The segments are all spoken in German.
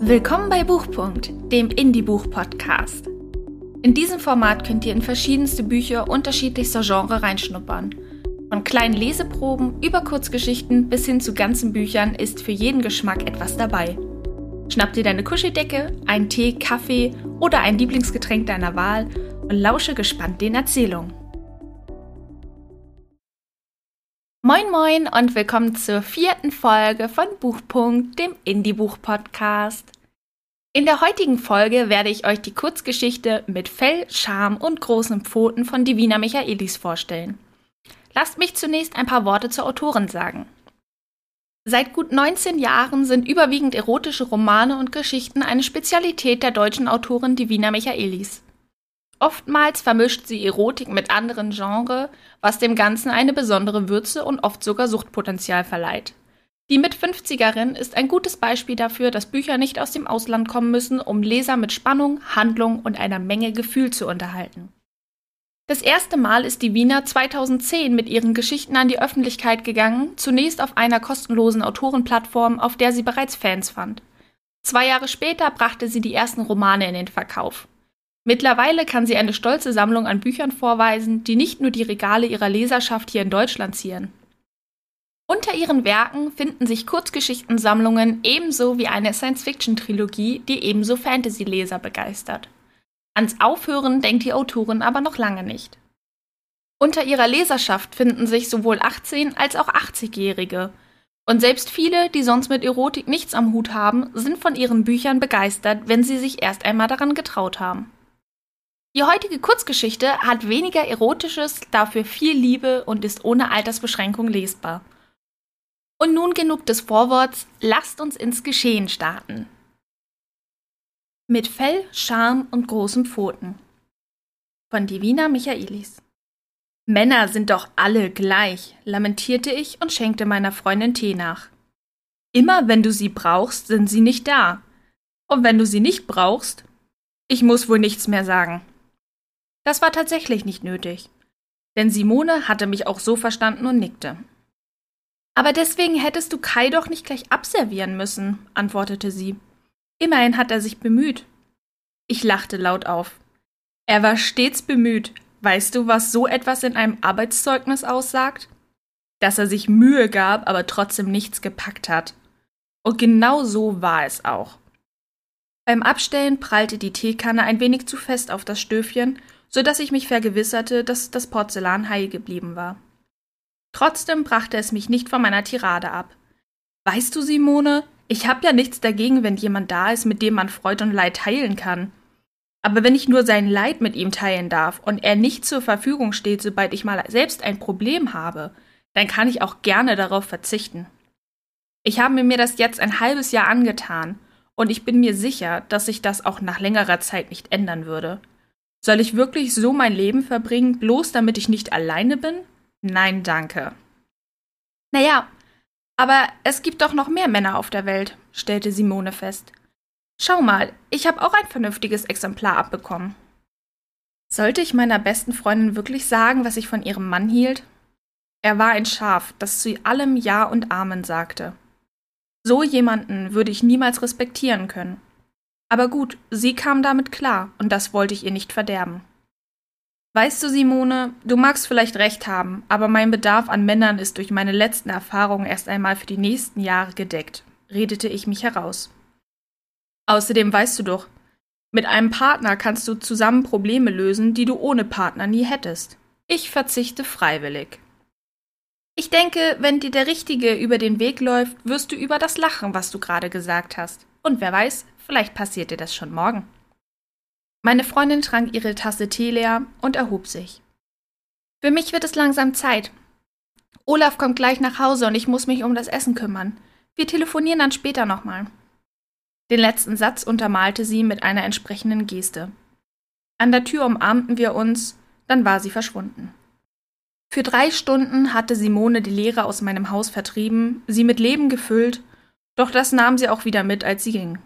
Willkommen bei Buchpunkt, dem Indie-Buch-Podcast. In diesem Format könnt ihr in verschiedenste Bücher unterschiedlichster Genre reinschnuppern. Von kleinen Leseproben über Kurzgeschichten bis hin zu ganzen Büchern ist für jeden Geschmack etwas dabei. Schnapp dir deine Kuscheldecke, einen Tee, Kaffee oder ein Lieblingsgetränk deiner Wahl und lausche gespannt den Erzählungen. Moin Moin und willkommen zur vierten Folge von Buchpunkt, dem Indie-Buch-Podcast. In der heutigen Folge werde ich euch die Kurzgeschichte mit Fell, Charme und großen Pfoten von Divina Michaelis vorstellen. Lasst mich zunächst ein paar Worte zur Autorin sagen. Seit gut 19 Jahren sind überwiegend erotische Romane und Geschichten eine Spezialität der deutschen Autorin Divina Michaelis. Oftmals vermischt sie Erotik mit anderen Genres, was dem Ganzen eine besondere Würze und oft sogar Suchtpotenzial verleiht. Die Mit-50erin ist ein gutes Beispiel dafür, dass Bücher nicht aus dem Ausland kommen müssen, um Leser mit Spannung, Handlung und einer Menge Gefühl zu unterhalten. Das erste Mal ist die Wiener 2010 mit ihren Geschichten an die Öffentlichkeit gegangen, zunächst auf einer kostenlosen Autorenplattform, auf der sie bereits Fans fand. Zwei Jahre später brachte sie die ersten Romane in den Verkauf. Mittlerweile kann sie eine stolze Sammlung an Büchern vorweisen, die nicht nur die Regale ihrer Leserschaft hier in Deutschland zieren. Unter ihren Werken finden sich Kurzgeschichtensammlungen ebenso wie eine Science-Fiction-Trilogie, die ebenso Fantasy-Leser begeistert. Ans Aufhören denkt die Autorin aber noch lange nicht. Unter ihrer Leserschaft finden sich sowohl 18- als auch 80-Jährige. Und selbst viele, die sonst mit Erotik nichts am Hut haben, sind von ihren Büchern begeistert, wenn sie sich erst einmal daran getraut haben. Die heutige Kurzgeschichte hat weniger Erotisches, dafür viel Liebe und ist ohne Altersbeschränkung lesbar. Und nun genug des Vorworts, lasst uns ins Geschehen starten. Mit Fell, Charme und großen Pfoten. Von Divina Michaelis. Männer sind doch alle gleich, lamentierte ich und schenkte meiner Freundin Tee nach. Immer wenn du sie brauchst, sind sie nicht da. Und wenn du sie nicht brauchst, ich muss wohl nichts mehr sagen. Das war tatsächlich nicht nötig. Denn Simone hatte mich auch so verstanden und nickte. Aber deswegen hättest du Kai doch nicht gleich abservieren müssen, antwortete sie. Immerhin hat er sich bemüht. Ich lachte laut auf. Er war stets bemüht. Weißt du, was so etwas in einem Arbeitszeugnis aussagt? Dass er sich Mühe gab, aber trotzdem nichts gepackt hat. Und genau so war es auch. Beim Abstellen prallte die Teekanne ein wenig zu fest auf das Stöfchen so dass ich mich vergewisserte, dass das Porzellan heil geblieben war. Trotzdem brachte es mich nicht von meiner Tirade ab. Weißt du, Simone, ich hab ja nichts dagegen, wenn jemand da ist, mit dem man Freud und Leid teilen kann. Aber wenn ich nur sein Leid mit ihm teilen darf und er nicht zur Verfügung steht, sobald ich mal selbst ein Problem habe, dann kann ich auch gerne darauf verzichten. Ich habe mir das jetzt ein halbes Jahr angetan, und ich bin mir sicher, dass sich das auch nach längerer Zeit nicht ändern würde. Soll ich wirklich so mein Leben verbringen, bloß damit ich nicht alleine bin? Nein, danke. Naja, aber es gibt doch noch mehr Männer auf der Welt, stellte Simone fest. Schau mal, ich habe auch ein vernünftiges Exemplar abbekommen. Sollte ich meiner besten Freundin wirklich sagen, was ich von ihrem Mann hielt? Er war ein Schaf, das zu allem Ja und Amen sagte. So jemanden würde ich niemals respektieren können. Aber gut, sie kam damit klar, und das wollte ich ihr nicht verderben. Weißt du, Simone, du magst vielleicht recht haben, aber mein Bedarf an Männern ist durch meine letzten Erfahrungen erst einmal für die nächsten Jahre gedeckt, redete ich mich heraus. Außerdem weißt du doch, mit einem Partner kannst du zusammen Probleme lösen, die du ohne Partner nie hättest. Ich verzichte freiwillig. Ich denke, wenn dir der Richtige über den Weg läuft, wirst du über das lachen, was du gerade gesagt hast. Und wer weiß, Vielleicht passiert dir das schon morgen. Meine Freundin trank ihre Tasse Tee leer und erhob sich. Für mich wird es langsam Zeit. Olaf kommt gleich nach Hause und ich muss mich um das Essen kümmern. Wir telefonieren dann später nochmal. Den letzten Satz untermalte sie mit einer entsprechenden Geste. An der Tür umarmten wir uns, dann war sie verschwunden. Für drei Stunden hatte Simone die Leere aus meinem Haus vertrieben, sie mit Leben gefüllt, doch das nahm sie auch wieder mit, als sie ging.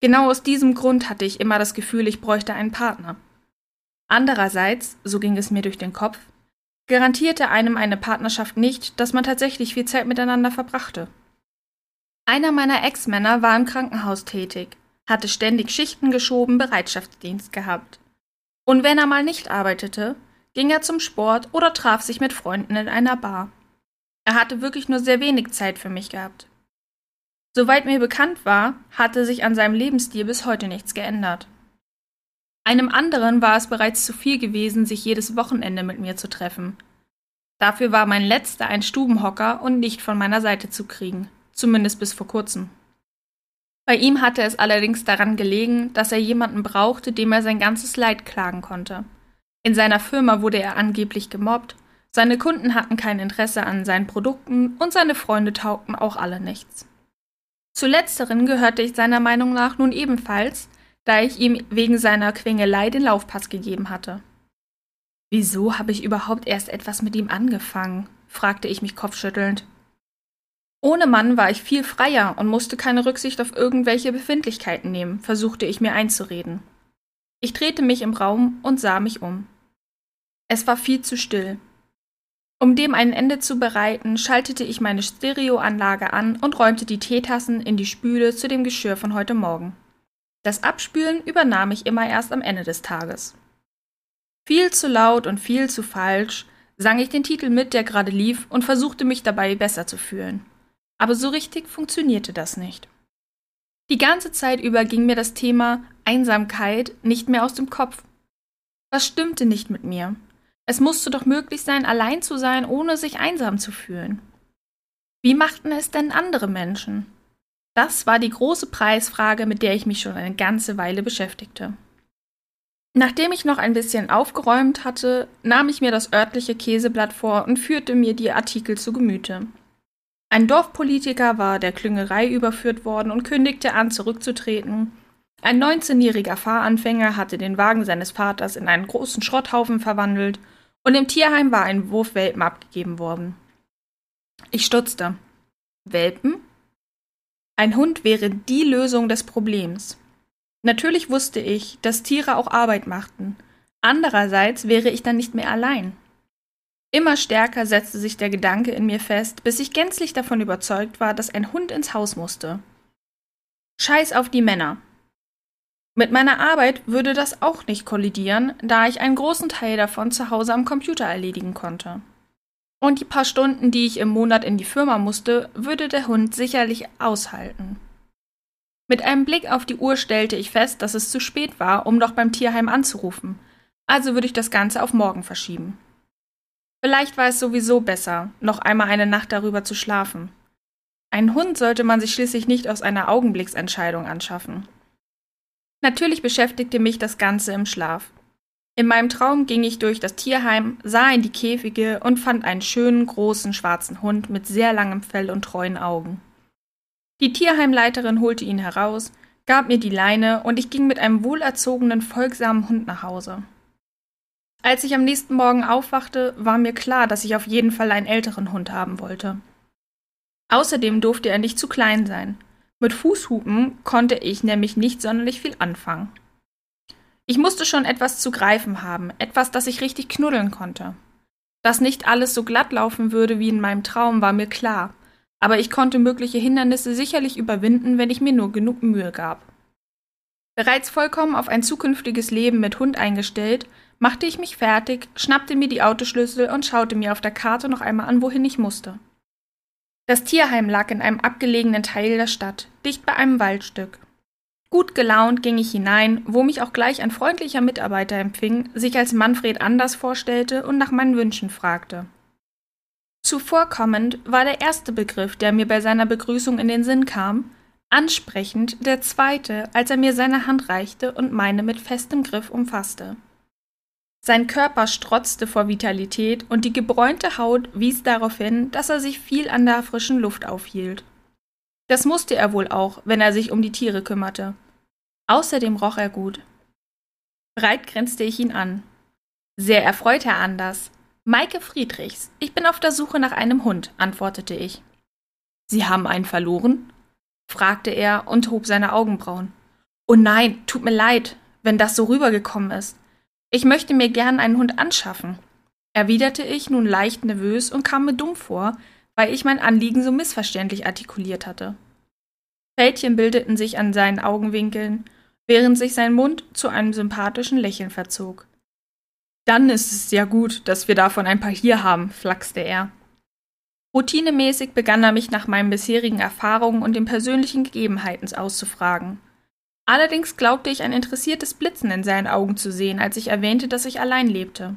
Genau aus diesem Grund hatte ich immer das Gefühl, ich bräuchte einen Partner. Andererseits, so ging es mir durch den Kopf, garantierte einem eine Partnerschaft nicht, dass man tatsächlich viel Zeit miteinander verbrachte. Einer meiner Ex-Männer war im Krankenhaus tätig, hatte ständig Schichten geschoben, Bereitschaftsdienst gehabt. Und wenn er mal nicht arbeitete, ging er zum Sport oder traf sich mit Freunden in einer Bar. Er hatte wirklich nur sehr wenig Zeit für mich gehabt. Soweit mir bekannt war, hatte sich an seinem Lebensstil bis heute nichts geändert. Einem anderen war es bereits zu viel gewesen, sich jedes Wochenende mit mir zu treffen. Dafür war mein letzter ein Stubenhocker und nicht von meiner Seite zu kriegen zumindest bis vor kurzem. Bei ihm hatte es allerdings daran gelegen, dass er jemanden brauchte, dem er sein ganzes Leid klagen konnte. In seiner Firma wurde er angeblich gemobbt, seine Kunden hatten kein Interesse an seinen Produkten und seine Freunde taugten auch alle nichts. Zu letzteren gehörte ich seiner Meinung nach nun ebenfalls, da ich ihm wegen seiner Quengelei den Laufpass gegeben hatte. Wieso habe ich überhaupt erst etwas mit ihm angefangen? fragte ich mich kopfschüttelnd. Ohne Mann war ich viel freier und musste keine Rücksicht auf irgendwelche Befindlichkeiten nehmen, versuchte ich mir einzureden. Ich drehte mich im Raum und sah mich um. Es war viel zu still. Um dem ein Ende zu bereiten, schaltete ich meine Stereoanlage an und räumte die Teetassen in die Spüle zu dem Geschirr von heute Morgen. Das Abspülen übernahm ich immer erst am Ende des Tages. Viel zu laut und viel zu falsch sang ich den Titel mit, der gerade lief, und versuchte mich dabei besser zu fühlen. Aber so richtig funktionierte das nicht. Die ganze Zeit über ging mir das Thema Einsamkeit nicht mehr aus dem Kopf. Was stimmte nicht mit mir? Es musste doch möglich sein, allein zu sein, ohne sich einsam zu fühlen. Wie machten es denn andere Menschen? Das war die große Preisfrage, mit der ich mich schon eine ganze Weile beschäftigte. Nachdem ich noch ein bisschen aufgeräumt hatte, nahm ich mir das örtliche Käseblatt vor und führte mir die Artikel zu Gemüte. Ein Dorfpolitiker war der Klüngerei überführt worden und kündigte an, zurückzutreten. Ein 19-jähriger Fahranfänger hatte den Wagen seines Vaters in einen großen Schrotthaufen verwandelt und im Tierheim war ein Wurf Welpen abgegeben worden. Ich stutzte. Welpen? Ein Hund wäre die Lösung des Problems. Natürlich wusste ich, dass Tiere auch Arbeit machten. Andererseits wäre ich dann nicht mehr allein. Immer stärker setzte sich der Gedanke in mir fest, bis ich gänzlich davon überzeugt war, dass ein Hund ins Haus musste. Scheiß auf die Männer. Mit meiner Arbeit würde das auch nicht kollidieren, da ich einen großen Teil davon zu Hause am Computer erledigen konnte. Und die paar Stunden, die ich im Monat in die Firma musste, würde der Hund sicherlich aushalten. Mit einem Blick auf die Uhr stellte ich fest, dass es zu spät war, um noch beim Tierheim anzurufen, also würde ich das Ganze auf morgen verschieben. Vielleicht war es sowieso besser, noch einmal eine Nacht darüber zu schlafen. Einen Hund sollte man sich schließlich nicht aus einer Augenblicksentscheidung anschaffen. Natürlich beschäftigte mich das Ganze im Schlaf. In meinem Traum ging ich durch das Tierheim, sah in die Käfige und fand einen schönen, großen, schwarzen Hund mit sehr langem Fell und treuen Augen. Die Tierheimleiterin holte ihn heraus, gab mir die Leine und ich ging mit einem wohlerzogenen, folgsamen Hund nach Hause. Als ich am nächsten Morgen aufwachte, war mir klar, dass ich auf jeden Fall einen älteren Hund haben wollte. Außerdem durfte er nicht zu klein sein. Mit Fußhupen konnte ich nämlich nicht sonderlich viel anfangen. Ich musste schon etwas zu greifen haben, etwas, das ich richtig knuddeln konnte. Dass nicht alles so glatt laufen würde wie in meinem Traum, war mir klar, aber ich konnte mögliche Hindernisse sicherlich überwinden, wenn ich mir nur genug Mühe gab. Bereits vollkommen auf ein zukünftiges Leben mit Hund eingestellt, machte ich mich fertig, schnappte mir die Autoschlüssel und schaute mir auf der Karte noch einmal an, wohin ich musste. Das Tierheim lag in einem abgelegenen Teil der Stadt, dicht bei einem Waldstück. Gut gelaunt ging ich hinein, wo mich auch gleich ein freundlicher Mitarbeiter empfing, sich als Manfred Anders vorstellte und nach meinen Wünschen fragte. Zuvorkommend war der erste Begriff, der mir bei seiner Begrüßung in den Sinn kam, ansprechend der zweite, als er mir seine Hand reichte und meine mit festem Griff umfasste. Sein Körper strotzte vor Vitalität und die gebräunte Haut wies darauf hin, dass er sich viel an der frischen Luft aufhielt. Das musste er wohl auch, wenn er sich um die Tiere kümmerte. Außerdem roch er gut. Breit grinste ich ihn an. Sehr erfreut, Herr Anders. Maike Friedrichs, ich bin auf der Suche nach einem Hund, antwortete ich. Sie haben einen verloren? fragte er und hob seine Augenbrauen. Oh nein, tut mir leid, wenn das so rübergekommen ist. Ich möchte mir gern einen Hund anschaffen, erwiderte ich nun leicht nervös und kam mir dumm vor, weil ich mein Anliegen so missverständlich artikuliert hatte. Fältchen bildeten sich an seinen Augenwinkeln, während sich sein Mund zu einem sympathischen Lächeln verzog. Dann ist es ja gut, dass wir davon ein paar hier haben, flachste er. Routinemäßig begann er mich nach meinen bisherigen Erfahrungen und den persönlichen Gegebenheiten auszufragen. Allerdings glaubte ich ein interessiertes Blitzen in seinen Augen zu sehen, als ich erwähnte, dass ich allein lebte.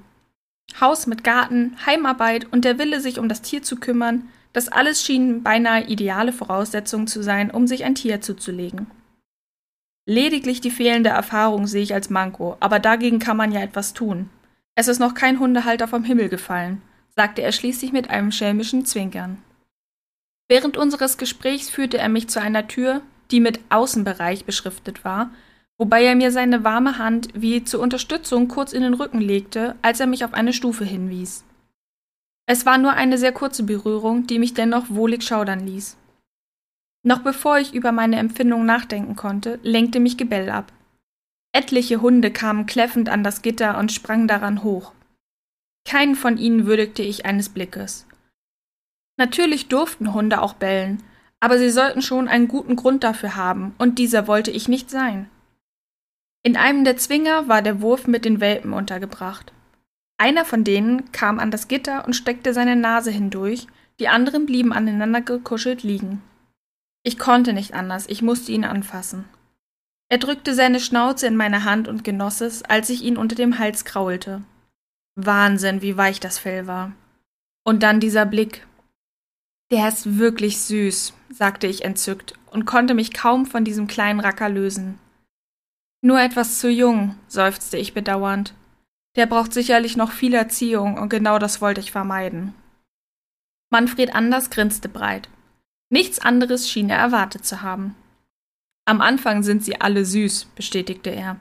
Haus mit Garten, Heimarbeit und der Wille, sich um das Tier zu kümmern, das alles schienen beinahe ideale Voraussetzungen zu sein, um sich ein Tier zuzulegen. Lediglich die fehlende Erfahrung sehe ich als Manko, aber dagegen kann man ja etwas tun. Es ist noch kein Hundehalter vom Himmel gefallen, sagte er schließlich mit einem schelmischen Zwinkern. Während unseres Gesprächs führte er mich zu einer Tür, die mit Außenbereich beschriftet war, wobei er mir seine warme Hand wie zur Unterstützung kurz in den Rücken legte, als er mich auf eine Stufe hinwies. Es war nur eine sehr kurze Berührung, die mich dennoch wohlig schaudern ließ. Noch bevor ich über meine Empfindung nachdenken konnte, lenkte mich Gebell ab. Etliche Hunde kamen kläffend an das Gitter und sprangen daran hoch. Keinen von ihnen würdigte ich eines Blickes. Natürlich durften Hunde auch bellen, aber sie sollten schon einen guten Grund dafür haben, und dieser wollte ich nicht sein. In einem der Zwinger war der Wurf mit den Welpen untergebracht. Einer von denen kam an das Gitter und steckte seine Nase hindurch, die anderen blieben aneinander gekuschelt liegen. Ich konnte nicht anders, ich musste ihn anfassen. Er drückte seine Schnauze in meine Hand und genoss es, als ich ihn unter dem Hals kraulte. Wahnsinn, wie weich das Fell war. Und dann dieser Blick. Der ist wirklich süß, sagte ich entzückt und konnte mich kaum von diesem kleinen Racker lösen. Nur etwas zu jung, seufzte ich bedauernd. Der braucht sicherlich noch viel Erziehung und genau das wollte ich vermeiden. Manfred Anders grinste breit. Nichts anderes schien er erwartet zu haben. Am Anfang sind sie alle süß, bestätigte er.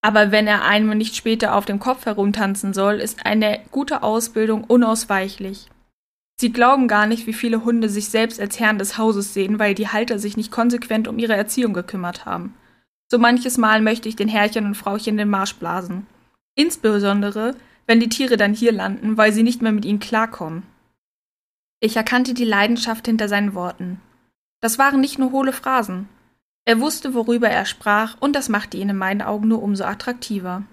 Aber wenn er einem nicht später auf dem Kopf herumtanzen soll, ist eine gute Ausbildung unausweichlich. Sie glauben gar nicht, wie viele Hunde sich selbst als Herrn des Hauses sehen, weil die Halter sich nicht konsequent um ihre Erziehung gekümmert haben. So manches Mal möchte ich den Herrchen und Frauchen den Marsch blasen. Insbesondere, wenn die Tiere dann hier landen, weil sie nicht mehr mit ihnen klarkommen. Ich erkannte die Leidenschaft hinter seinen Worten. Das waren nicht nur hohle Phrasen. Er wusste, worüber er sprach, und das machte ihn in meinen Augen nur umso attraktiver.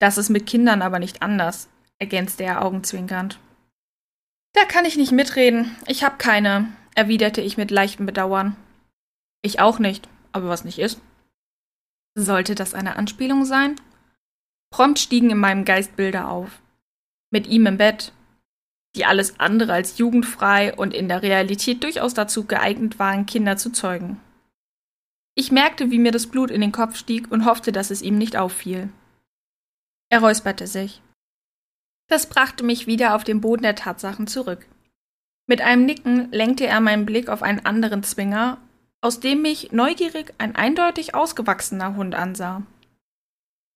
Das ist mit Kindern aber nicht anders, ergänzte er augenzwinkernd. Da kann ich nicht mitreden. Ich hab keine, erwiderte ich mit leichtem Bedauern. Ich auch nicht, aber was nicht ist. Sollte das eine Anspielung sein? Prompt stiegen in meinem Geist Bilder auf. Mit ihm im Bett, die alles andere als jugendfrei und in der Realität durchaus dazu geeignet waren, Kinder zu zeugen. Ich merkte, wie mir das Blut in den Kopf stieg und hoffte, dass es ihm nicht auffiel. Er räusperte sich. Das brachte mich wieder auf den Boden der Tatsachen zurück. Mit einem Nicken lenkte er meinen Blick auf einen anderen Zwinger, aus dem mich neugierig ein eindeutig ausgewachsener Hund ansah.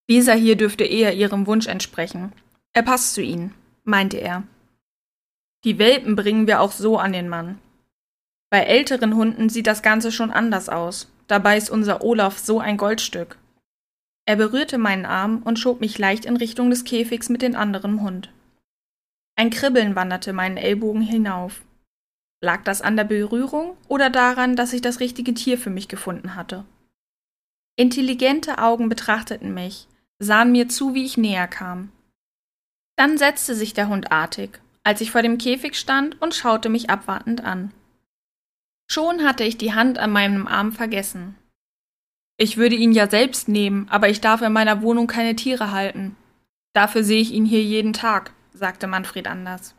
Dieser hier dürfte eher ihrem Wunsch entsprechen. Er passt zu ihnen, meinte er. Die Welpen bringen wir auch so an den Mann. Bei älteren Hunden sieht das Ganze schon anders aus. Dabei ist unser Olaf so ein Goldstück. Er berührte meinen Arm und schob mich leicht in Richtung des Käfigs mit dem anderen Hund. Ein Kribbeln wanderte meinen Ellbogen hinauf. Lag das an der Berührung oder daran, dass ich das richtige Tier für mich gefunden hatte? Intelligente Augen betrachteten mich, sahen mir zu, wie ich näher kam. Dann setzte sich der Hund artig, als ich vor dem Käfig stand und schaute mich abwartend an. Schon hatte ich die Hand an meinem Arm vergessen. Ich würde ihn ja selbst nehmen, aber ich darf in meiner Wohnung keine Tiere halten. Dafür sehe ich ihn hier jeden Tag, sagte Manfred Anders.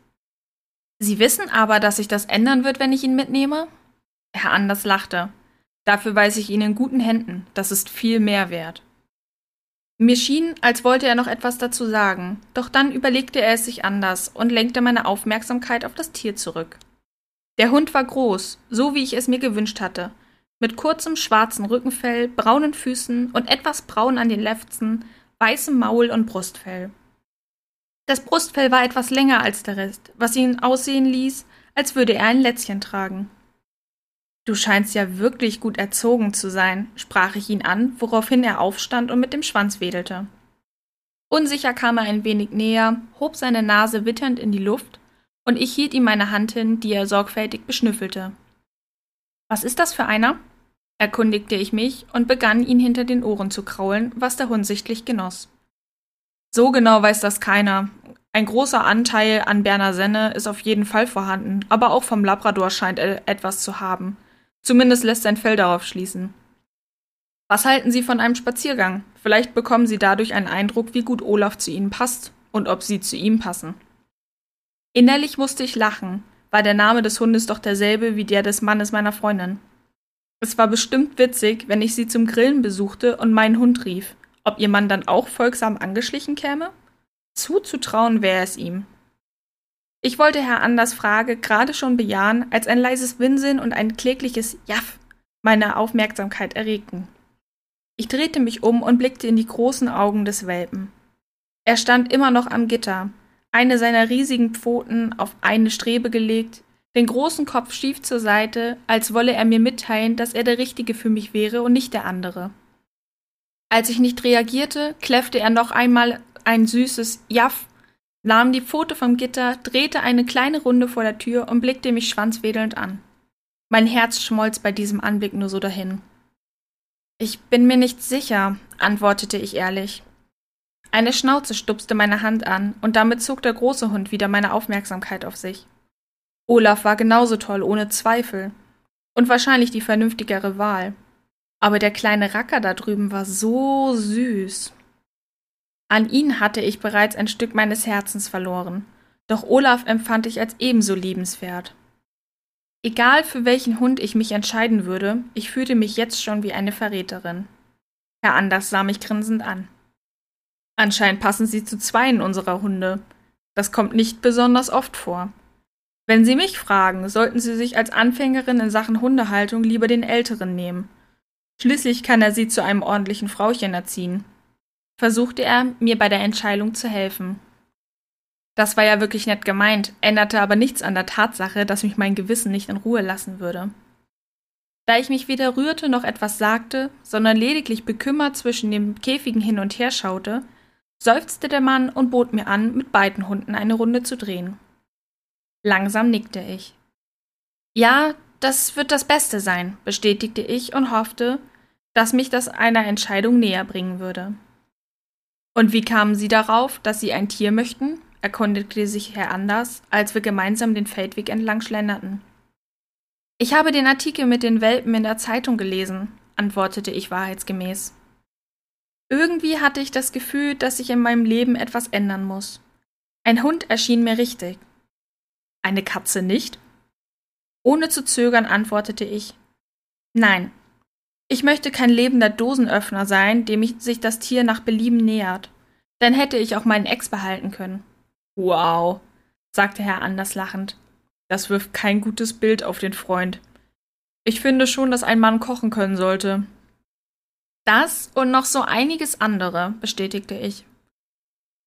Sie wissen aber, dass sich das ändern wird, wenn ich ihn mitnehme? Herr Anders lachte. Dafür weiß ich ihn in guten Händen. Das ist viel mehr wert. Mir schien, als wollte er noch etwas dazu sagen, doch dann überlegte er es sich anders und lenkte meine Aufmerksamkeit auf das Tier zurück. Der Hund war groß, so wie ich es mir gewünscht hatte, mit kurzem schwarzen Rückenfell, braunen Füßen und etwas braun an den Lefzen, weißem Maul und Brustfell. Das Brustfell war etwas länger als der Rest, was ihn aussehen ließ, als würde er ein Lätzchen tragen. Du scheinst ja wirklich gut erzogen zu sein, sprach ich ihn an, woraufhin er aufstand und mit dem Schwanz wedelte. Unsicher kam er ein wenig näher, hob seine Nase witternd in die Luft, und ich hielt ihm meine Hand hin, die er sorgfältig beschnüffelte. Was ist das für einer? Erkundigte ich mich und begann ihn hinter den Ohren zu kraulen, was der Hund sichtlich genoss. So genau weiß das keiner. Ein großer Anteil an Berner Senne ist auf jeden Fall vorhanden, aber auch vom Labrador scheint er etwas zu haben. Zumindest lässt sein Fell darauf schließen. Was halten Sie von einem Spaziergang? Vielleicht bekommen Sie dadurch einen Eindruck, wie gut Olaf zu Ihnen passt und ob Sie zu ihm passen. Innerlich musste ich lachen, war der Name des Hundes doch derselbe wie der des Mannes meiner Freundin. Es war bestimmt witzig, wenn ich sie zum Grillen besuchte und meinen Hund rief, ob ihr Mann dann auch folgsam angeschlichen käme? Zuzutrauen wäre es ihm. Ich wollte Herr Anders Frage gerade schon bejahen, als ein leises Winseln und ein klägliches Jaff meine Aufmerksamkeit erregten. Ich drehte mich um und blickte in die großen Augen des Welpen. Er stand immer noch am Gitter, eine seiner riesigen Pfoten auf eine Strebe gelegt, den großen Kopf schief zur Seite, als wolle er mir mitteilen, dass er der Richtige für mich wäre und nicht der andere. Als ich nicht reagierte, kläffte er noch einmal ein süßes Jaff, nahm die Pfote vom Gitter, drehte eine kleine Runde vor der Tür und blickte mich schwanzwedelnd an. Mein Herz schmolz bei diesem Anblick nur so dahin. Ich bin mir nicht sicher, antwortete ich ehrlich. Eine Schnauze stupste meine Hand an, und damit zog der große Hund wieder meine Aufmerksamkeit auf sich. Olaf war genauso toll, ohne Zweifel. Und wahrscheinlich die vernünftigere Wahl. Aber der kleine Racker da drüben war so süß. An ihn hatte ich bereits ein Stück meines Herzens verloren, doch Olaf empfand ich als ebenso liebenswert. Egal für welchen Hund ich mich entscheiden würde, ich fühlte mich jetzt schon wie eine Verräterin. Herr Anders sah mich grinsend an. Anscheinend passen Sie zu zweien unserer Hunde. Das kommt nicht besonders oft vor. Wenn Sie mich fragen, sollten Sie sich als Anfängerin in Sachen Hundehaltung lieber den Älteren nehmen. Schließlich kann er Sie zu einem ordentlichen Frauchen erziehen. Versuchte er, mir bei der Entscheidung zu helfen. Das war ja wirklich nett gemeint, änderte aber nichts an der Tatsache, dass mich mein Gewissen nicht in Ruhe lassen würde. Da ich mich weder rührte noch etwas sagte, sondern lediglich bekümmert zwischen den Käfigen hin und her schaute, seufzte der Mann und bot mir an, mit beiden Hunden eine Runde zu drehen. Langsam nickte ich. Ja, das wird das Beste sein, bestätigte ich und hoffte, dass mich das einer Entscheidung näher bringen würde. Und wie kamen Sie darauf, dass Sie ein Tier möchten? erkundigte sich Herr Anders, als wir gemeinsam den Feldweg entlang schlenderten. Ich habe den Artikel mit den Welpen in der Zeitung gelesen, antwortete ich wahrheitsgemäß. Irgendwie hatte ich das Gefühl, dass sich in meinem Leben etwas ändern muss. Ein Hund erschien mir richtig, eine Katze nicht? Ohne zu zögern antwortete ich Nein. Ich möchte kein lebender Dosenöffner sein, dem sich das Tier nach Belieben nähert. Dann hätte ich auch meinen Ex behalten können. Wow, sagte Herr Anders lachend. Das wirft kein gutes Bild auf den Freund. Ich finde schon, dass ein Mann kochen können sollte. Das und noch so einiges andere, bestätigte ich.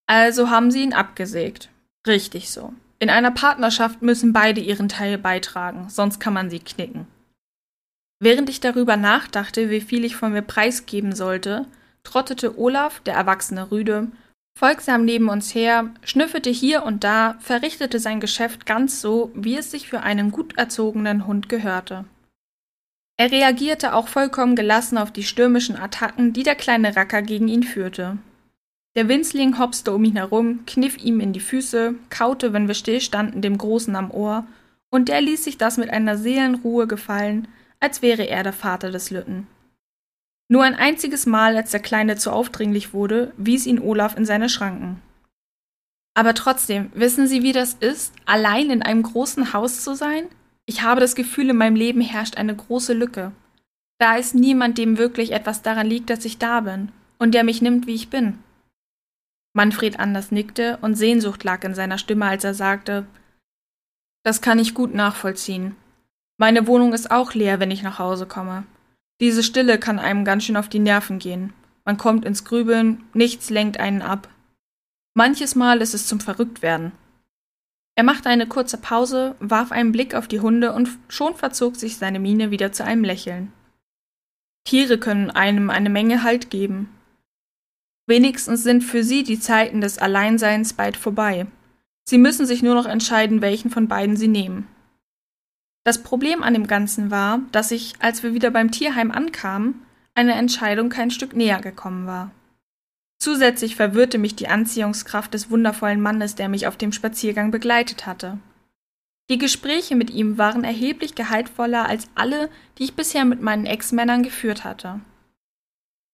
Also haben Sie ihn abgesägt. Richtig so. In einer Partnerschaft müssen beide ihren Teil beitragen, sonst kann man sie knicken. Während ich darüber nachdachte, wie viel ich von mir preisgeben sollte, trottete Olaf, der erwachsene Rüde, folgsam neben uns her, schnüffelte hier und da, verrichtete sein Geschäft ganz so, wie es sich für einen gut erzogenen Hund gehörte. Er reagierte auch vollkommen gelassen auf die stürmischen Attacken, die der kleine Racker gegen ihn führte. Der Winzling hopste um ihn herum, kniff ihm in die Füße, kaute, wenn wir stillstanden, dem Großen am Ohr, und der ließ sich das mit einer Seelenruhe gefallen, als wäre er der Vater des Lütten. Nur ein einziges Mal, als der Kleine zu aufdringlich wurde, wies ihn Olaf in seine Schranken. Aber trotzdem, wissen Sie, wie das ist, allein in einem großen Haus zu sein? Ich habe das Gefühl, in meinem Leben herrscht eine große Lücke. Da ist niemand, dem wirklich etwas daran liegt, dass ich da bin und der mich nimmt, wie ich bin. Manfred Anders nickte und Sehnsucht lag in seiner Stimme, als er sagte Das kann ich gut nachvollziehen. Meine Wohnung ist auch leer, wenn ich nach Hause komme. Diese Stille kann einem ganz schön auf die Nerven gehen. Man kommt ins Grübeln, nichts lenkt einen ab. Manches Mal ist es zum Verrücktwerden. Er machte eine kurze Pause, warf einen Blick auf die Hunde und schon verzog sich seine Miene wieder zu einem Lächeln. Tiere können einem eine Menge Halt geben. Wenigstens sind für sie die Zeiten des Alleinseins bald vorbei. Sie müssen sich nur noch entscheiden, welchen von beiden sie nehmen. Das Problem an dem Ganzen war, dass ich, als wir wieder beim Tierheim ankamen, eine Entscheidung kein Stück näher gekommen war. Zusätzlich verwirrte mich die Anziehungskraft des wundervollen Mannes, der mich auf dem Spaziergang begleitet hatte. Die Gespräche mit ihm waren erheblich gehaltvoller als alle, die ich bisher mit meinen Ex-Männern geführt hatte.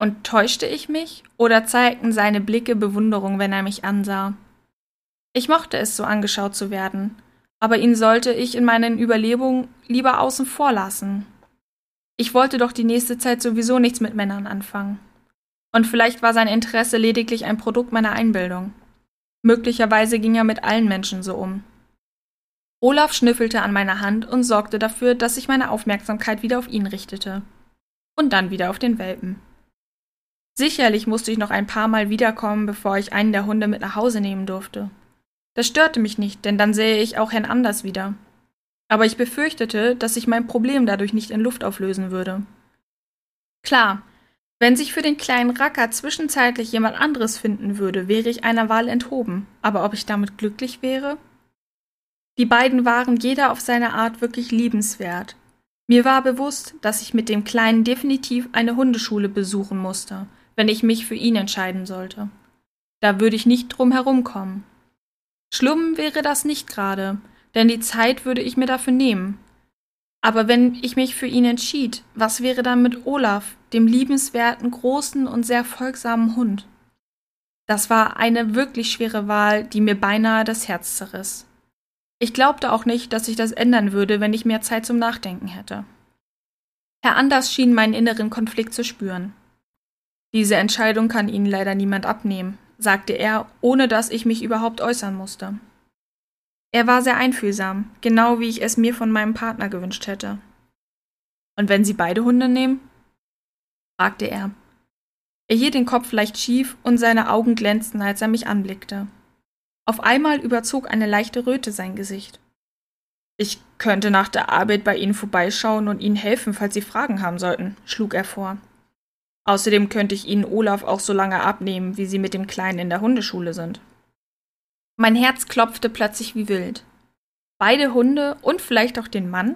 Und täuschte ich mich, oder zeigten seine Blicke Bewunderung, wenn er mich ansah? Ich mochte es, so angeschaut zu werden, aber ihn sollte ich in meinen Überlebungen lieber außen vor lassen. Ich wollte doch die nächste Zeit sowieso nichts mit Männern anfangen. Und vielleicht war sein Interesse lediglich ein Produkt meiner Einbildung. Möglicherweise ging er mit allen Menschen so um. Olaf schnüffelte an meiner Hand und sorgte dafür, dass sich meine Aufmerksamkeit wieder auf ihn richtete. Und dann wieder auf den Welpen. Sicherlich musste ich noch ein paar Mal wiederkommen, bevor ich einen der Hunde mit nach Hause nehmen durfte. Das störte mich nicht, denn dann sähe ich auch Herrn Anders wieder. Aber ich befürchtete, dass sich mein Problem dadurch nicht in Luft auflösen würde. Klar, wenn sich für den kleinen Racker zwischenzeitlich jemand anderes finden würde, wäre ich einer Wahl enthoben. Aber ob ich damit glücklich wäre? Die beiden waren jeder auf seine Art wirklich liebenswert. Mir war bewusst, dass ich mit dem Kleinen definitiv eine Hundeschule besuchen musste, wenn ich mich für ihn entscheiden sollte. Da würde ich nicht drum herumkommen. Schlimm wäre das nicht gerade, denn die Zeit würde ich mir dafür nehmen. Aber wenn ich mich für ihn entschied, was wäre dann mit Olaf, dem liebenswerten, großen und sehr folgsamen Hund? Das war eine wirklich schwere Wahl, die mir beinahe das Herz zerriss. Ich glaubte auch nicht, dass sich das ändern würde, wenn ich mehr Zeit zum Nachdenken hätte. Herr Anders schien meinen inneren Konflikt zu spüren. Diese Entscheidung kann Ihnen leider niemand abnehmen, sagte er, ohne dass ich mich überhaupt äußern musste. Er war sehr einfühlsam, genau wie ich es mir von meinem Partner gewünscht hätte. Und wenn Sie beide Hunde nehmen? fragte er. Er hielt den Kopf leicht schief und seine Augen glänzten, als er mich anblickte. Auf einmal überzog eine leichte Röte sein Gesicht. Ich könnte nach der Arbeit bei Ihnen vorbeischauen und Ihnen helfen, falls Sie Fragen haben sollten, schlug er vor. Außerdem könnte ich Ihnen Olaf auch so lange abnehmen, wie Sie mit dem Kleinen in der Hundeschule sind. Mein Herz klopfte plötzlich wie wild. Beide Hunde und vielleicht auch den Mann?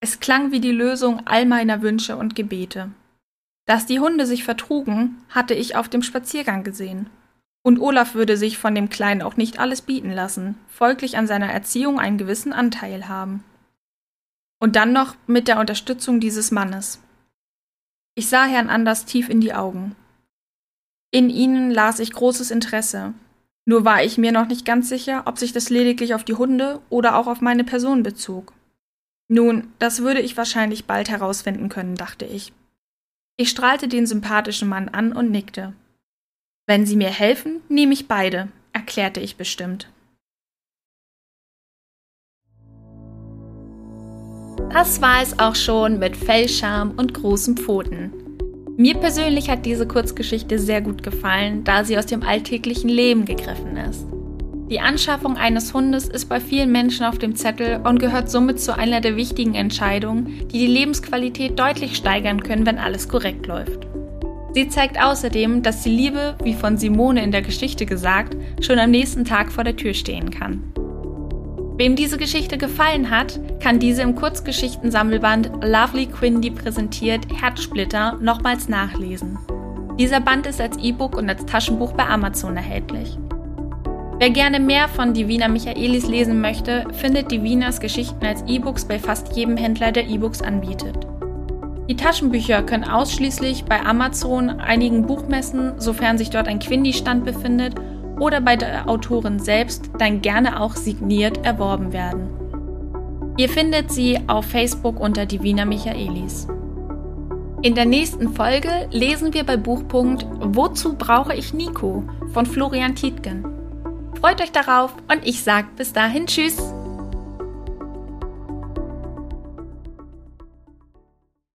Es klang wie die Lösung all meiner Wünsche und Gebete. Dass die Hunde sich vertrugen, hatte ich auf dem Spaziergang gesehen. Und Olaf würde sich von dem Kleinen auch nicht alles bieten lassen, folglich an seiner Erziehung einen gewissen Anteil haben. Und dann noch mit der Unterstützung dieses Mannes. Ich sah Herrn Anders tief in die Augen. In ihnen las ich großes Interesse, nur war ich mir noch nicht ganz sicher, ob sich das lediglich auf die Hunde oder auch auf meine Person bezog. Nun, das würde ich wahrscheinlich bald herausfinden können, dachte ich. Ich strahlte den sympathischen Mann an und nickte. Wenn Sie mir helfen, nehme ich beide, erklärte ich bestimmt. Das war es auch schon mit Fellscham und großen Pfoten. Mir persönlich hat diese Kurzgeschichte sehr gut gefallen, da sie aus dem alltäglichen Leben gegriffen ist. Die Anschaffung eines Hundes ist bei vielen Menschen auf dem Zettel und gehört somit zu einer der wichtigen Entscheidungen, die die Lebensqualität deutlich steigern können, wenn alles korrekt läuft. Sie zeigt außerdem, dass die Liebe, wie von Simone in der Geschichte gesagt, schon am nächsten Tag vor der Tür stehen kann. Wem diese Geschichte gefallen hat, kann diese im Kurzgeschichtensammelband Lovely Quindy präsentiert Herzsplitter nochmals nachlesen. Dieser Band ist als E-Book und als Taschenbuch bei Amazon erhältlich. Wer gerne mehr von Divina Michaelis lesen möchte, findet Divinas Geschichten als E-Books bei fast jedem Händler, der E-Books anbietet. Die Taschenbücher können ausschließlich bei Amazon, einigen Buchmessen, sofern sich dort ein Quindi-Stand befindet, oder bei der Autorin selbst dann gerne auch signiert erworben werden. Ihr findet sie auf Facebook unter Divina Michaelis. In der nächsten Folge lesen wir bei Buchpunkt Wozu brauche ich Nico von Florian Tietgen. Freut euch darauf und ich sage bis dahin Tschüss.